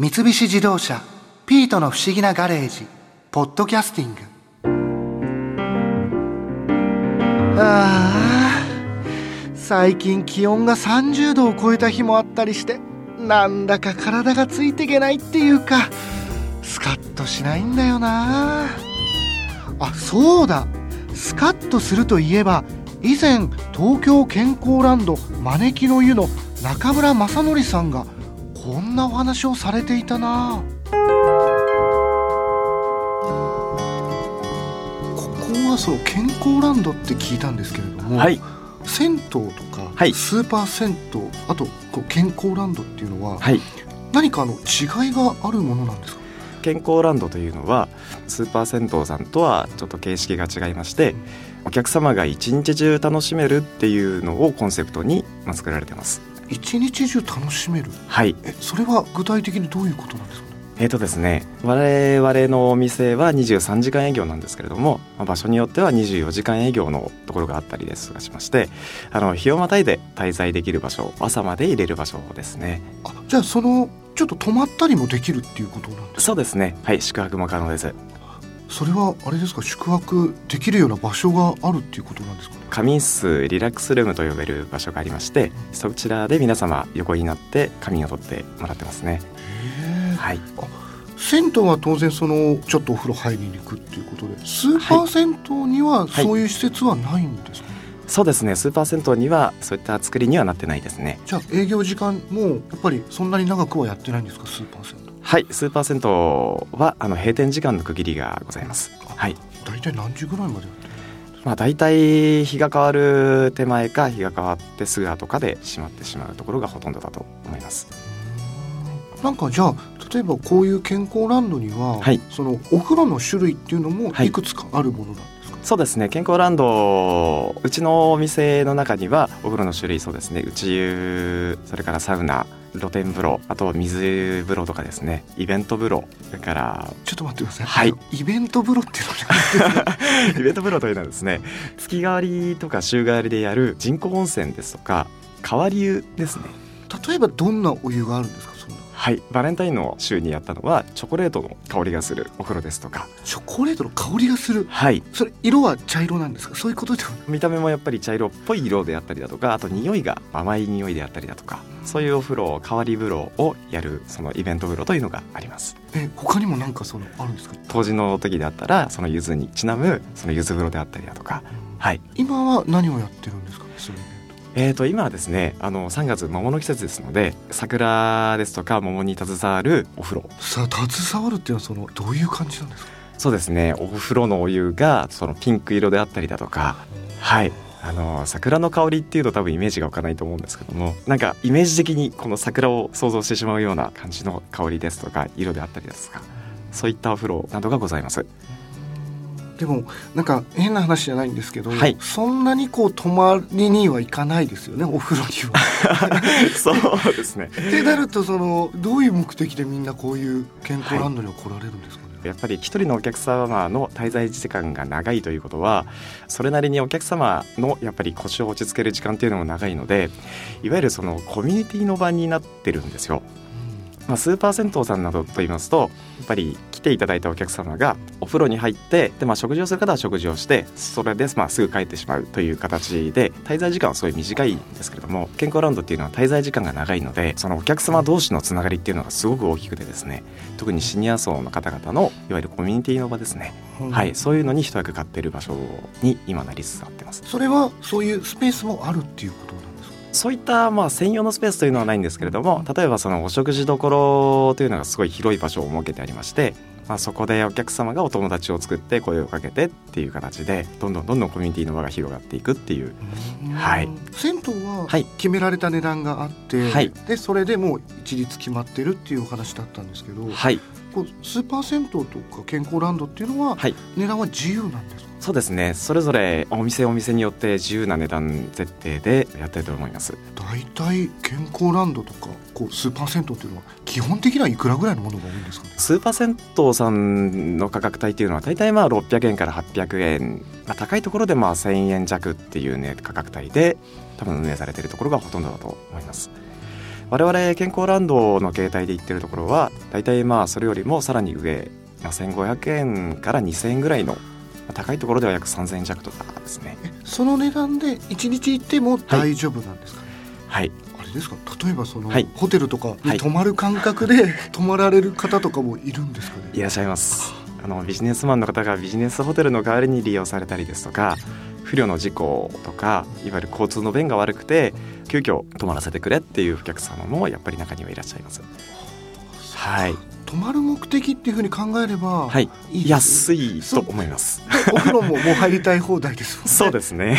三菱自動車「ピートの不思議なガレージ」「ポッドキャスティング」ああ最近気温が30度を超えた日もあったりしてなんだか体がついていけないっていうかスカッとしないんだよな。あそうだ。スカッとするといえば以前東京健康ランド招きの湯の中村正則さんがこんなお話をされていたな。ここはその健康ランドって聞いたんですけれども、はい。銭湯とか、はい。スーパー銭湯あとこう健康ランドっていうのは、はい。何かあの違いがあるものなんですか？健康ランドというのはスーパー銭湯さんとはちょっと形式が違いましてお客様が一日中楽しめるっていうのをコンセプトにまあ作られてます一日中楽しめる？はい。えそれは具体的にどういうことなんですかね？えーとですね我々のお店は23時間営業なんですけれどもまあ場所によっては24時間営業のところがあったりですとかしましてあの日をまたいで滞在できる場所朝まで入れる場所ですね。あじゃあそのちょっと泊まったりもできるっていうことなんですか？そうですね。はい宿泊も可能ですそれはあれですか宿泊できるような場所があるっていうことなんですかね？仮眠室リラックスルームと呼べる場所がありましてそちらで皆様横になって仮眠をとってもらってますね。はい。銭湯は当然そのちょっとお風呂入りに行くっていうことでスーパー銭湯にははいそういう施設はないんですか、ねそうですね。スーパー銭湯にはそういった作りにはなってないですね。じゃあ営業時間もやっぱりそんなに長くはやってないんですかスーパー銭湯はいスーパー銭湯はあの閉店時間の区切りがございます。はい。大体何時ぐらいまでまあ大体日が変わる手前か日が変わってすぐ後かで閉まってしまうところがほとんどだと思います。なんかじゃあ例えばこういう健康ランドには、はい。そのお風呂の種類っていうのもはい。いくつかあるものなんそうですね。健康ランドうちのお店の中にはお風呂の種類そうですね。内湯それからサウナ露天風呂あと水風呂とかですね。イベント風呂それからちょっと待ってください、はい。イベント風呂っていうのが イベント風呂というのはですね月替わりとか週替わりでやる人工温泉ですとか変わり湯ですね。例えばどんなお湯があるんですか？そんなはい。バレンタインの週にやったのはチョコレートの香りがするお風呂ですとか。チョコレートの香りがする。はい。それ色は茶色なんですか？そういうことでは見た目もやっぱり茶色っぽい色であったりだとかあと匂いが甘い匂いであったりだとかそういうお風呂変わり風呂をやるそのイベント風呂というのがあります。え他にもなんかそのあるんですか？当時の時であったらその柚子にちなむその柚子風呂であったりだとか。はい。今は何をやってるんですか？ねそれえー、と今はですねあの3月桃の季節ですので桜ですとか桃に携わるお風呂。さあ携わるっていうのはそのどういう感じなんですか？そうですね。お風呂のお湯がそのピンク色であったりだとかはい。あの桜の香りっていうと多分イメージが湧かないと思うんですけどもなんかイメージ的にこの桜を想像してしまうような感じの香りですとか色であったりですとかそういったお風呂などがございますでもなんか変な話じゃないんですけど、はいそんなにこう泊まりには行かないですよねお風呂には。そうですねってなるとそのどういう目的でみんなこういう健康ランドには来られるんですかね、やっぱり一人のお客様の滞在時間が長いということはそれなりにお客様のやっぱり腰を落ち着ける時間っていうのも長いのでいわゆるそのコミュニティの場になってるんですよ。まあ、スーパー銭湯さんなどと言いますとやっぱり来ていただいたお客様がお風呂に入ってで、まあ、食事をする方は食事をしてそれで、まあ、すぐ帰ってしまうという形で滞在時間はすごい短いんですけれども健康ラウンドっていうのは滞在時間が長いのでそのお客様同士のつながりっていうのがすごく大きくてですね特にシニア層の方々のいわゆるコミュニティの場ですね、うん。はい、そういうのに一役買っている場所に今なりつつあってます。それはそういうスペースもあるっていうことなんですか？そういったまあ専用のスペースというのはないんですけれども例えばそのお食事どころというのがすごい広い場所を設けてありまして、まあ、そこでお客様がお友達を作って声をかけてっていう形でどんどんどんどんコミュニティの輪が広がっていくっていう。はい。銭湯ははい。決められた値段があって、はい。でそれでもう一律決まってるっていうお話だったんですけど、はい。こうスーパー銭湯とか健康ランドっていうのは、はい。値段は自由なんですか？そうですね。それぞれお店お店によって自由な値段設定でやってると思います。大体健康ランドとかこうスーパー銭湯っていうのは基本的にはいくらぐらいのものが多いんですかね？スーパー銭湯さんの価格帯っていうのは大体まあ600円から800円、まあ、高いところでまあ1000円弱っていうね価格帯で多分運営されているところがほとんどだと思います。我々健康ランドの携帯で言ってるところは大体まあそれよりもさらに上、まあ、1500円から2000円ぐらいの高いところでは約3000円弱とかですね。その値段で1日行っても大丈夫なんですか、はい。あれですか？例えばその、はい。ホテルとかはい。に泊まる感覚で 泊まられる方とかもいるんですかね、いらっしゃいます。あのビジネスマンの方がビジネスホテルの代わりに利用されたりですとか不慮の事故とかいわゆる交通の便が悪くて急遽泊まらせてくれっていうお客様もやっぱり中にはいらっしゃいます。はい泊まる目的っていうふうに考えれば、はい。いい安いと思います。お風呂ももう入りたい放題ですもんね。そうですね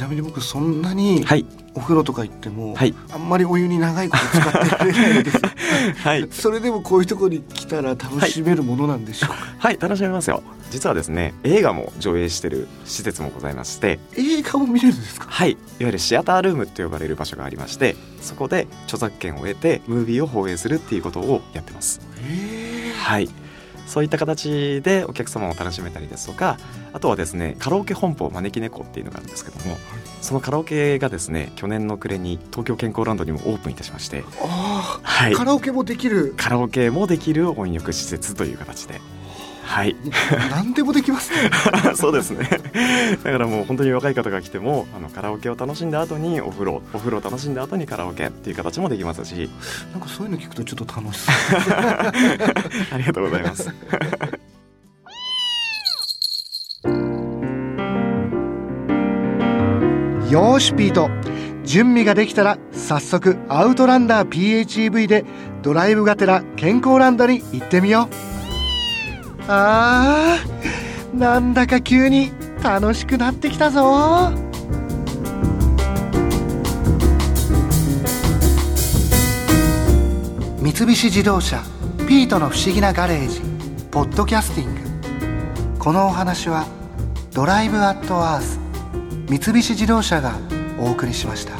ちなみに僕そんなにはい。お風呂とか行っても、はい。あんまりお湯に長いこと使ってられないです。はい。それでもこういうところに来たら楽しめるものなんでしょうか、はい。楽しめますよ。実はですね映画も上映してる施設もございまして映画も見れるんですか？はい。いわゆるシアタールームと呼ばれる場所がありましてそこで著作権を得てムービーを放映するっていうことをやってます。へえはいそういった形でお客様を楽しめたりですとかあとはですねカラオケ本舗招き猫っていうのがあるんですけどもそのカラオケがですね去年の暮れに東京健康ランドにもオープンいたしましてあはい。あカラオケもできる？カラオケもできる温浴施設という形ではい。何でもできますね。そうですね。だからもう本当に若い方が来てもあのカラオケを楽しんだ後にお風呂お風呂を楽しんだ後にカラオケっていう形もできますし。なんかそういうの聞くとちょっと楽しそう。ありがとうございます。よーしピート。準備ができたら早速アウトランダー PHEV でドライブがてら健康ランドに行ってみようあーなんだか急に楽しくなってきたぞ。三菱自動車ピートの不思議なガレージポッドキャスティング。このお話はドライブアットアース三菱自動車がお送りしました。